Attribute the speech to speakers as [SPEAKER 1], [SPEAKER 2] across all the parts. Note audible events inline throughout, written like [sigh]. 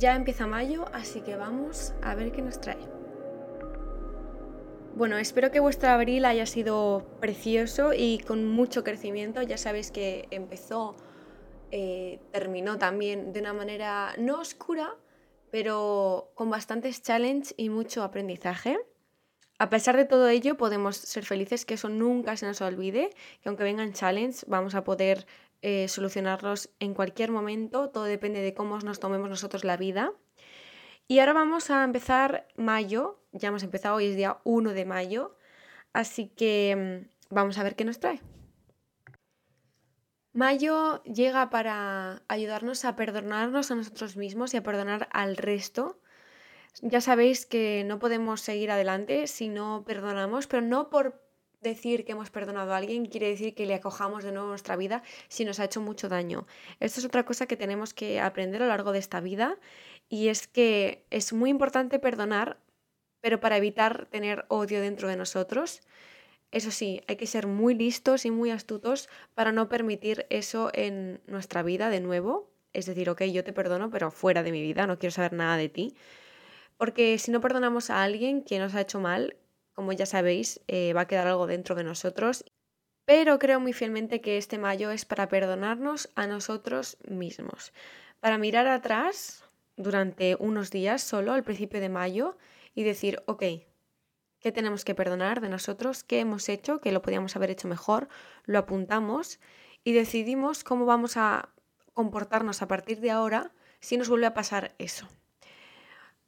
[SPEAKER 1] Ya empieza mayo, así que vamos a ver qué nos trae. Bueno, espero que vuestro abril haya sido precioso y con mucho crecimiento. Ya sabéis que empezó, eh, terminó también de una manera no oscura, pero con bastantes challenges y mucho aprendizaje. A pesar de todo ello, podemos ser felices, que eso nunca se nos olvide, que aunque vengan challenges, vamos a poder eh, solucionarlos en cualquier momento, todo depende de cómo nos tomemos nosotros la vida. Y ahora vamos a empezar mayo, ya hemos empezado, hoy es día 1 de mayo, así que mm, vamos a ver qué nos trae. Mayo llega para ayudarnos a perdonarnos a nosotros mismos y a perdonar al resto. Ya sabéis que no podemos seguir adelante si no perdonamos, pero no por decir que hemos perdonado a alguien quiere decir que le acojamos de nuevo a nuestra vida si nos ha hecho mucho daño. Esto es otra cosa que tenemos que aprender a lo largo de esta vida y es que es muy importante perdonar, pero para evitar tener odio dentro de nosotros. Eso sí, hay que ser muy listos y muy astutos para no permitir eso en nuestra vida de nuevo. Es decir, ok, yo te perdono, pero fuera de mi vida, no quiero saber nada de ti. Porque si no perdonamos a alguien que nos ha hecho mal, como ya sabéis, eh, va a quedar algo dentro de nosotros. Pero creo muy fielmente que este mayo es para perdonarnos a nosotros mismos. Para mirar atrás durante unos días solo al principio de mayo y decir, ok, ¿qué tenemos que perdonar de nosotros? ¿Qué hemos hecho? Que lo podíamos haber hecho mejor. Lo apuntamos y decidimos cómo vamos a comportarnos a partir de ahora si nos vuelve a pasar eso.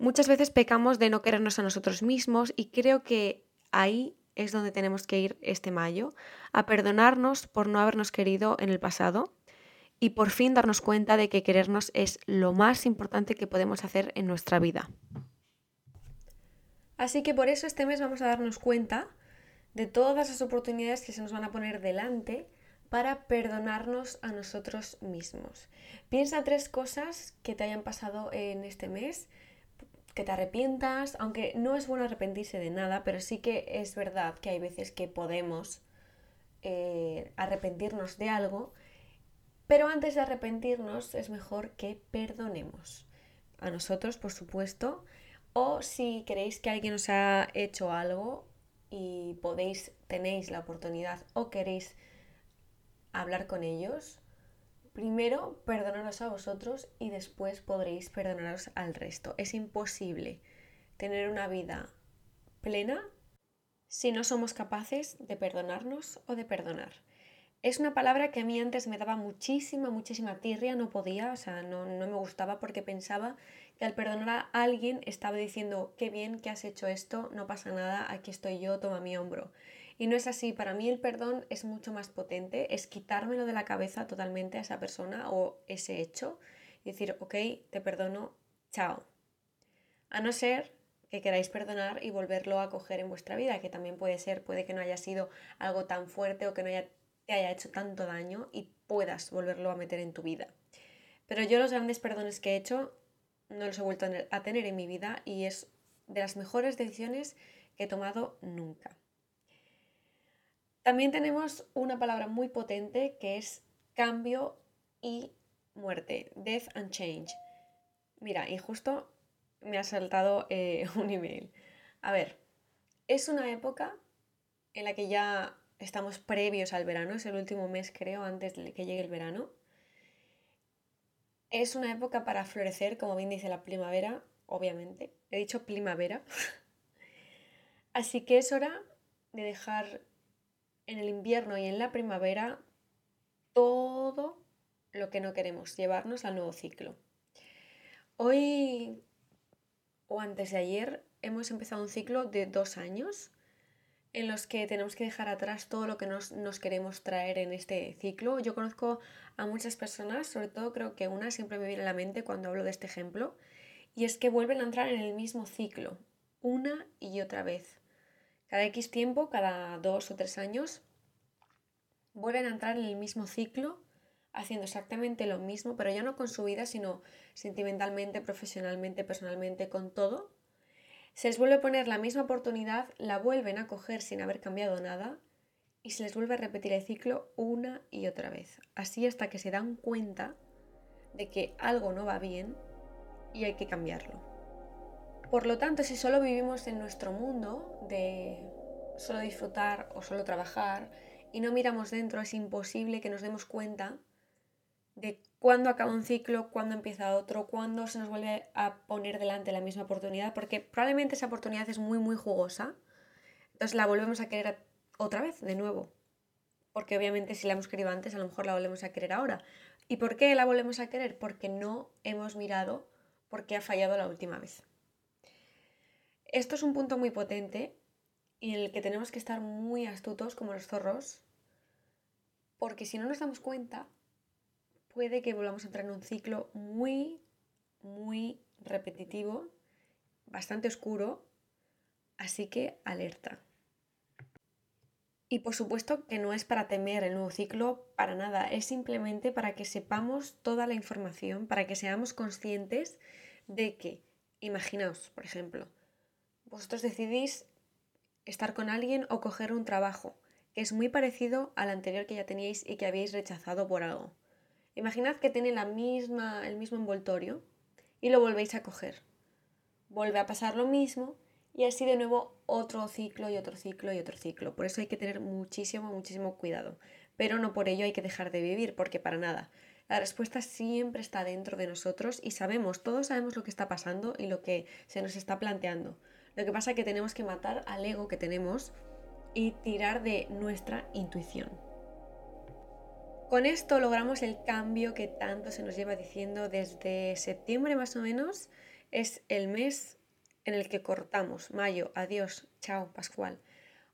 [SPEAKER 1] Muchas veces pecamos de no querernos a nosotros mismos y creo que ahí es donde tenemos que ir este mayo, a perdonarnos por no habernos querido en el pasado y por fin darnos cuenta de que querernos es lo más importante que podemos hacer en nuestra vida. Así que por eso este mes vamos a darnos cuenta de todas las oportunidades que se nos van a poner delante para perdonarnos a nosotros mismos. Piensa tres cosas que te hayan pasado en este mes que te arrepientas, aunque no es bueno arrepentirse de nada, pero sí que es verdad que hay veces que podemos eh, arrepentirnos de algo, pero antes de arrepentirnos es mejor que perdonemos. A nosotros, por supuesto, o si queréis que alguien os ha hecho algo y podéis, tenéis la oportunidad o queréis hablar con ellos, Primero, perdonaros a vosotros y después podréis perdonaros al resto. Es imposible tener una vida plena si no somos capaces de perdonarnos o de perdonar. Es una palabra que a mí antes me daba muchísima, muchísima tirria, no podía, o sea, no, no, me gustaba porque pensaba que al perdonar a alguien estaba diciendo, qué bien que has hecho esto, no pasa nada, aquí estoy yo, toma mi hombro. Y no es así, para mí el perdón es mucho más potente, es quitármelo de la cabeza totalmente a esa persona o ese hecho y decir, ok, te perdono, chao. A no ser que queráis perdonar y volverlo a coger en vuestra vida, que también puede ser, puede que no haya sido algo tan fuerte o que no te haya hecho tanto daño y puedas volverlo a meter en tu vida. Pero yo los grandes perdones que he hecho no los he vuelto a tener en mi vida y es de las mejores decisiones que he tomado nunca. También tenemos una palabra muy potente que es cambio y muerte, death and change. Mira, y justo me ha saltado eh, [laughs] un email. A ver, es una época en la que ya estamos previos al verano, es el último mes creo antes de que llegue el verano. Es una época para florecer, como bien dice la primavera, obviamente. He dicho primavera. [laughs] Así que es hora de dejar en el invierno y en la primavera todo lo que no queremos, llevarnos al nuevo ciclo. Hoy o antes de ayer hemos empezado un ciclo de dos años en los que tenemos que dejar atrás todo lo que nos, nos, queremos traer en este ciclo. Yo conozco a muchas personas, sobre todo creo que una siempre me viene a la mente cuando hablo de este ejemplo, y es que vuelven a entrar en el mismo ciclo, una y otra vez. Cada X tiempo, cada dos o tres años, vuelven a entrar en el mismo ciclo, haciendo exactamente lo mismo, pero ya no con su vida, sino sentimentalmente, profesionalmente, personalmente, con todo. Se les vuelve a poner la misma oportunidad, la vuelven a coger sin haber cambiado nada y se les vuelve a repetir el ciclo una y otra vez. Así hasta que se dan cuenta de que algo no va bien y hay que cambiarlo. Por lo tanto, si solo vivimos en nuestro mundo de solo disfrutar o solo trabajar y no miramos dentro, es imposible que nos demos cuenta de cuándo acaba un ciclo, cuándo empieza otro, cuándo se nos vuelve a poner delante la misma oportunidad, porque probablemente esa oportunidad es muy, muy jugosa, entonces la volvemos a querer otra vez, de nuevo. Porque obviamente si la hemos querido antes, a lo mejor la volvemos a querer ahora. ¿Y por qué la volvemos a querer? Porque no hemos mirado por qué ha fallado la última vez. Esto es un punto muy potente y en el que tenemos que estar muy astutos como los zorros, porque si no nos damos cuenta, puede que volvamos a entrar en un ciclo muy, muy repetitivo, bastante oscuro, así que alerta. Y por supuesto que no es para temer el nuevo ciclo, para nada, es simplemente para que sepamos toda la información, para que seamos conscientes de que, imaginaos, por ejemplo, vosotros decidís estar con alguien o coger un trabajo que es muy parecido al anterior que ya teníais y que habéis rechazado por algo. Imaginad que tiene la misma, el mismo envoltorio y lo volvéis a coger. Vuelve a pasar lo mismo y así de nuevo otro ciclo y otro ciclo y otro ciclo. Por eso hay que tener muchísimo, muchísimo cuidado. Pero no por ello hay que dejar de vivir, porque para nada. La respuesta siempre está dentro de nosotros y sabemos, todos sabemos lo que está pasando y lo que se nos está planteando. Lo que pasa es que tenemos que matar al ego que tenemos y tirar de nuestra intuición. Con esto logramos el cambio que tanto se nos lleva diciendo desde septiembre más o menos. Es el mes en el que cortamos. Mayo, adiós, chao, Pascual.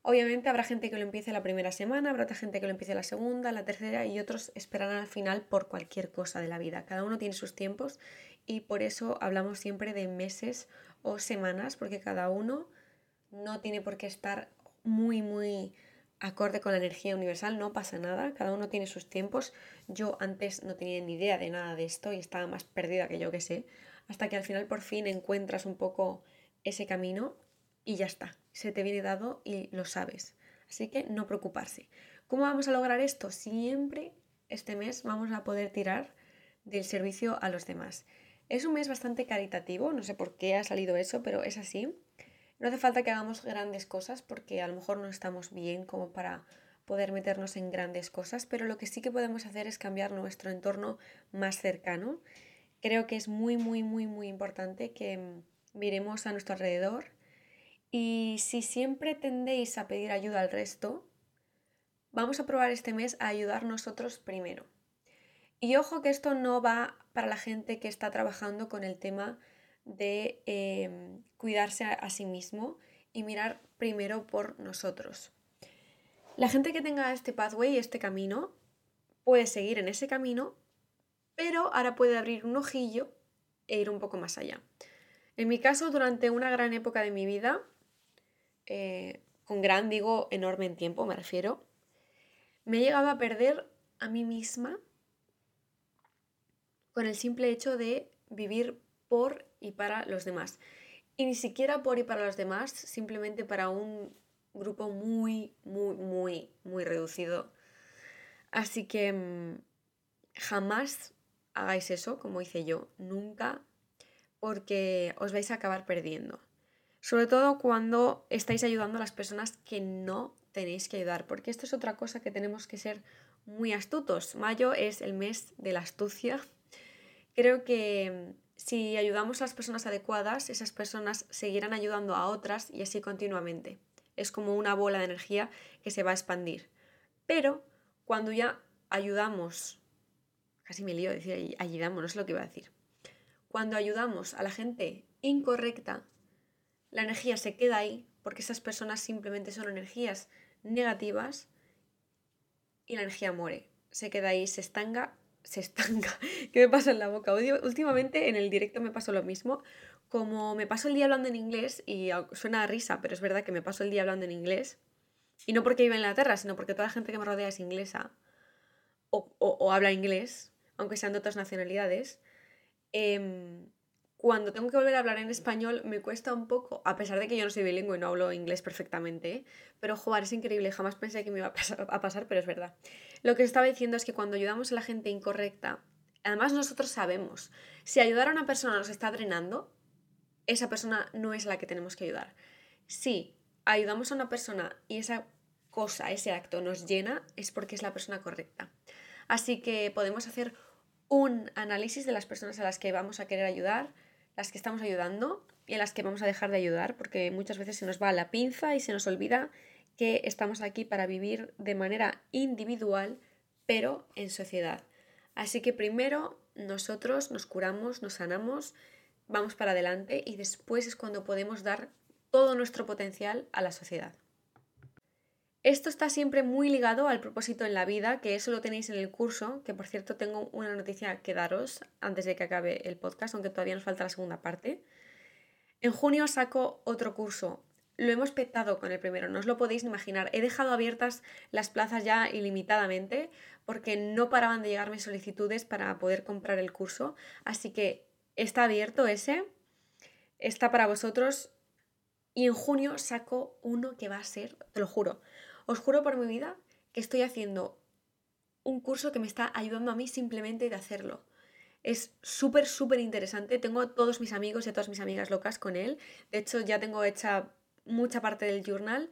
[SPEAKER 1] Obviamente habrá gente que lo empiece la primera semana, habrá otra gente que lo empiece la segunda, la tercera y otros esperarán al final por cualquier cosa de la vida. Cada uno tiene sus tiempos y por eso hablamos siempre de meses o semanas porque cada uno no tiene por qué estar muy, muy acorde con la energía universal, no pasa nada, cada uno tiene sus tiempos. Yo antes no tenía ni idea de nada de esto y estaba más perdida que yo que sé, hasta que al final por fin encuentras un poco ese camino y ya está, se te viene dado y lo sabes. Así que no preocuparse. ¿Cómo vamos a lograr esto? Siempre este mes vamos a poder tirar del servicio a los demás. Es un mes bastante caritativo, no sé por qué ha salido eso, pero es así. No hace falta que hagamos grandes cosas porque a lo mejor no estamos bien como para poder meternos en grandes cosas, pero lo que sí que podemos hacer es cambiar nuestro entorno más cercano. Creo que es muy, muy, muy, muy importante que miremos a nuestro alrededor y si siempre tendéis a pedir ayuda al resto, vamos a probar este mes a ayudar nosotros primero. Y ojo que esto no va para la gente que está trabajando con el tema de em, cuidarse a, sí mismo y mirar primero por nosotros. La gente que tenga este pathway, este camino, puede seguir en ese camino, pero ahora puede abrir un ojillo e ir un poco más allá. En mi caso, durante una gran época de mi vida, eh, con gran digo enorme en tiempo, me refiero, me he llegado a perder a mí misma con el simple hecho de vivir por y para los demás. Y ni siquiera por y para los demás, simplemente para un grupo muy, muy, muy, muy reducido. Así que mm, jamás hagáis eso, como hice yo, nunca, porque os vais a acabar perdiendo. Sobre todo cuando estáis ayudando a las personas que no tenéis que ayudar, porque esto es otra cosa que tenemos que ser muy astutos. Mayo es el mes de la astucia. Creo que mm, si ayudamos a las personas adecuadas, esas personas seguirán ayudando a otras y así continuamente. Es como una bola de energía que se va a expandir. Pero cuando ya ayudamos, casi me lío decir ayudamos, no es lo que iba a decir. Cuando ayudamos a la gente incorrecta, la energía se queda ahí porque esas personas simplemente son energías negativas y la energía muere. Se queda ahí, se estanca se estanca. [laughs] ¿Qué me pasa en la boca? Últimamente en el directo me pasó lo mismo. Como me paso el día hablando en inglés, y suena a risa, pero es verdad que me paso el día hablando en inglés, y no porque viva en Inglaterra, sino porque toda la gente que me rodea es inglesa o, o, habla inglés, aunque sean de otras nacionalidades, eh, cuando tengo que volver a hablar en español me cuesta un poco, a pesar de que yo no soy bilingüe y no hablo inglés perfectamente, pero jugar es increíble, jamás pensé que me iba a pasar, a pasar, pero es verdad. Lo que estaba diciendo es que cuando ayudamos a la gente incorrecta, Además, nosotros sabemos, si ayudar a una persona nos está drenando, esa persona no es la que tenemos que ayudar. Si ayudamos a una persona y esa cosa, ese acto nos llena, es porque es la persona correcta. Así que podemos hacer un análisis de las personas a las que vamos a querer ayudar, las que estamos ayudando y a las que vamos a dejar de ayudar, porque muchas veces se nos va la pinza y se nos olvida que estamos aquí para vivir de manera individual, pero en sociedad. Así que primero nosotros nos curamos, nos sanamos, vamos para adelante y después es cuando podemos dar todo nuestro potencial a la sociedad. Esto está siempre muy ligado al propósito en la vida, que eso lo tenéis en el curso, que por cierto tengo una noticia que daros antes de que acabe el podcast, aunque todavía nos falta la segunda parte. En junio saco otro curso. Lo hemos petado con el primero, no os lo podéis imaginar. He dejado abiertas las plazas ya ilimitadamente porque no paraban de llegarme solicitudes para poder comprar el curso. Así que está abierto ese, está para vosotros. Y en junio saco uno que va a ser, te lo juro, os juro por mi vida que estoy haciendo un curso que me está ayudando a mí simplemente de hacerlo. Es súper, súper interesante. Tengo a todos mis amigos y a todas mis amigas locas con él. De hecho, ya tengo hecha mucha parte del journal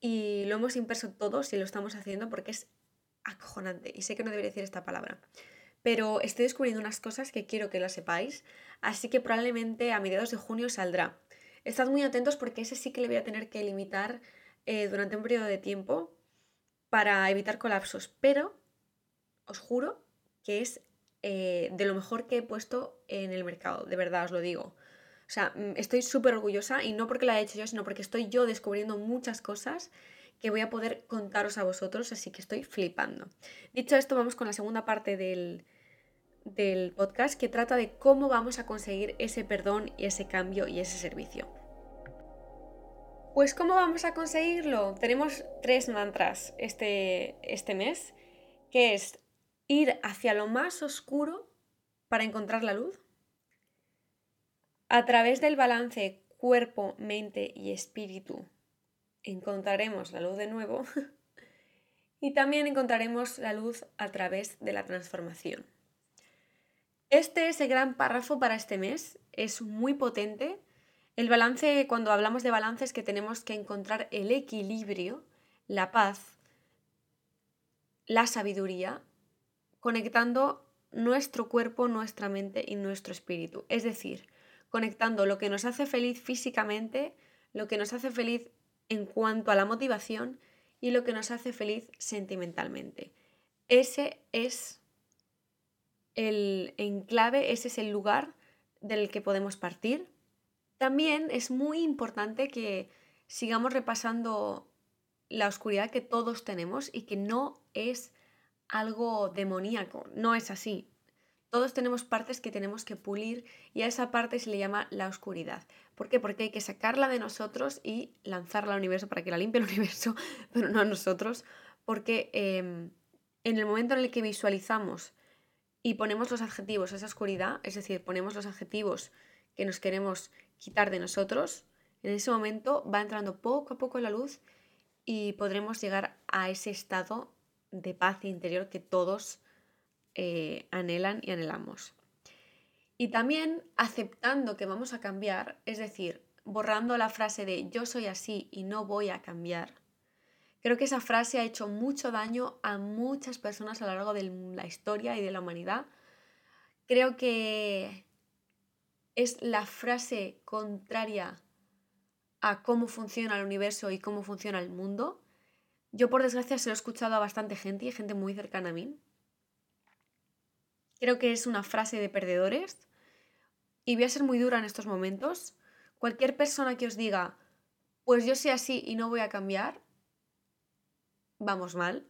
[SPEAKER 1] y lo hemos impreso todos y lo estamos haciendo porque es acojonante. Y sé que no debería decir esta palabra. Pero estoy descubriendo unas cosas que quiero que las sepáis. Así que probablemente a mediados de junio saldrá. Estad muy atentos porque ese sí que le voy a tener que limitar eh, durante un periodo de tiempo para evitar colapsos. Pero os juro que es eh, de lo mejor que he puesto en el mercado. De verdad os lo digo. O sea, mm, estoy súper orgullosa y no porque la he hecho yo, sino porque estoy yo descubriendo muchas cosas que voy a poder contaros a vosotros, así que estoy flipando. Dicho esto, vamos con la segunda parte del, del podcast que trata de cómo vamos a conseguir ese perdón y ese cambio y ese servicio. Pues ¿cómo vamos a conseguirlo? Tenemos tres mantras este, este mes, que es ir hacia lo más oscuro para encontrar la luz, a través del balance cuerpo, mente y espíritu encontraremos la luz de nuevo [laughs] y también encontraremos la luz a través de la transformación. Este es el gran párrafo para este mes, es muy potente. El balance, cuando hablamos de balance, es que tenemos que encontrar el equilibrio, la paz, la sabiduría, conectando nuestro cuerpo, nuestra mente y nuestro espíritu. Es decir, conectando lo que nos hace feliz físicamente, lo que nos hace feliz en cuanto a la motivación y lo que nos hace feliz sentimentalmente. Ese es el enclave, ese es el lugar del que podemos partir. También es muy importante que sigamos repasando la oscuridad que todos tenemos y que no es algo demoníaco, no es así. Todos tenemos partes que tenemos que pulir y a esa parte se le llama la oscuridad. ¿Por qué? Porque hay que sacarla de nosotros y lanzarla al universo para que la limpie el [laughs] universo, pero no a nosotros, porque em, en el momento en el que visualizamos y ponemos los adjetivos a esa oscuridad, es decir, ponemos los adjetivos que nos queremos quitar de nosotros, en ese momento va entrando poco a poco la luz y podremos llegar a ese estado de paz interior que todos eh, anhelan y anhelamos. Y también aceptando que vamos a cambiar, es decir, borrando la frase de yo soy así y no voy a cambiar. Creo que esa frase ha hecho mucho daño a muchas personas a lo largo de la historia y de la humanidad. Creo que es la frase contraria a cómo funciona el universo y cómo funciona el mundo. Yo por desgracia se lo he escuchado a bastante gente y gente muy cercana a mí. Creo que es una frase de perdedores y voy a ser muy dura en estos momentos. Cualquier persona que os diga, pues yo soy así y no voy a cambiar, vamos mal.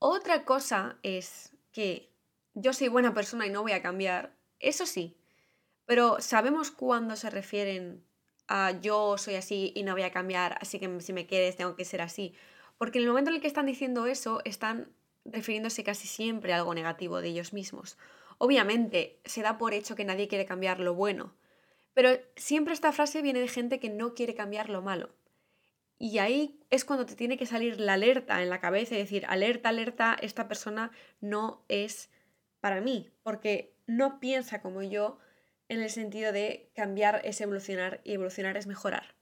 [SPEAKER 1] Otra cosa es que yo soy buena persona y no voy a cambiar, eso sí, pero sabemos cuándo se refieren a yo soy así y no voy a cambiar, así que si me quieres tengo que ser así. Porque en el momento en el que están diciendo eso, están refiriéndose casi siempre a algo negativo de ellos mismos. Obviamente, se da por hecho que nadie quiere cambiar lo bueno, pero siempre esta frase viene de gente que no quiere cambiar lo malo. Y ahí es cuando te tiene que salir la alerta en la cabeza y decir, alerta, alerta, esta persona no es para mí, porque no piensa como yo en el sentido de cambiar es evolucionar y evolucionar es mejorar.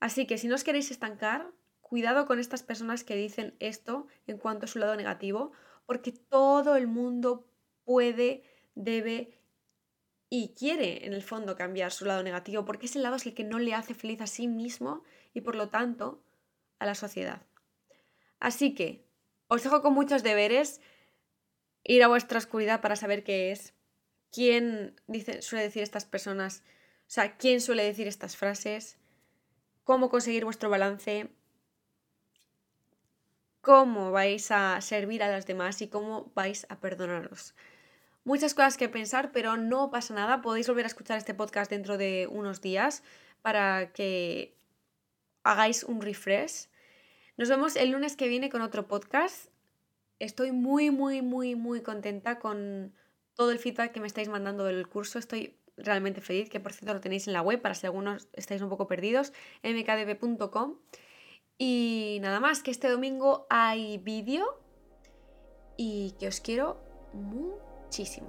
[SPEAKER 1] Así que si no os queréis estancar, cuidado con estas personas que dicen esto en cuanto a su lado negativo, porque todo el mundo puede, debe y quiere en el fondo cambiar su lado negativo, porque ese lado es el que no le hace feliz a sí mismo y por lo tanto a la sociedad. Así que os dejo con muchos deberes, ir a vuestra oscuridad para saber qué es, quién dice, suele decir estas personas, o sea, quién suele decir estas frases, cómo conseguir vuestro balance, cómo vais a servir a las demás y cómo vais a perdonaros. Muchas cosas que pensar, pero no pasa nada. Podéis volver a escuchar este podcast dentro de unos días para que hagáis un refresh. Nos vemos el lunes que viene con otro podcast. Estoy muy, muy, muy, muy contenta con todo el feedback que me estáis mandando del curso. Estoy realmente feliz, que por cierto lo tenéis en la web para si algunos estáis un poco perdidos, mkdb.com. Y nada más, que este domingo hay vídeo y que os quiero muchísimo.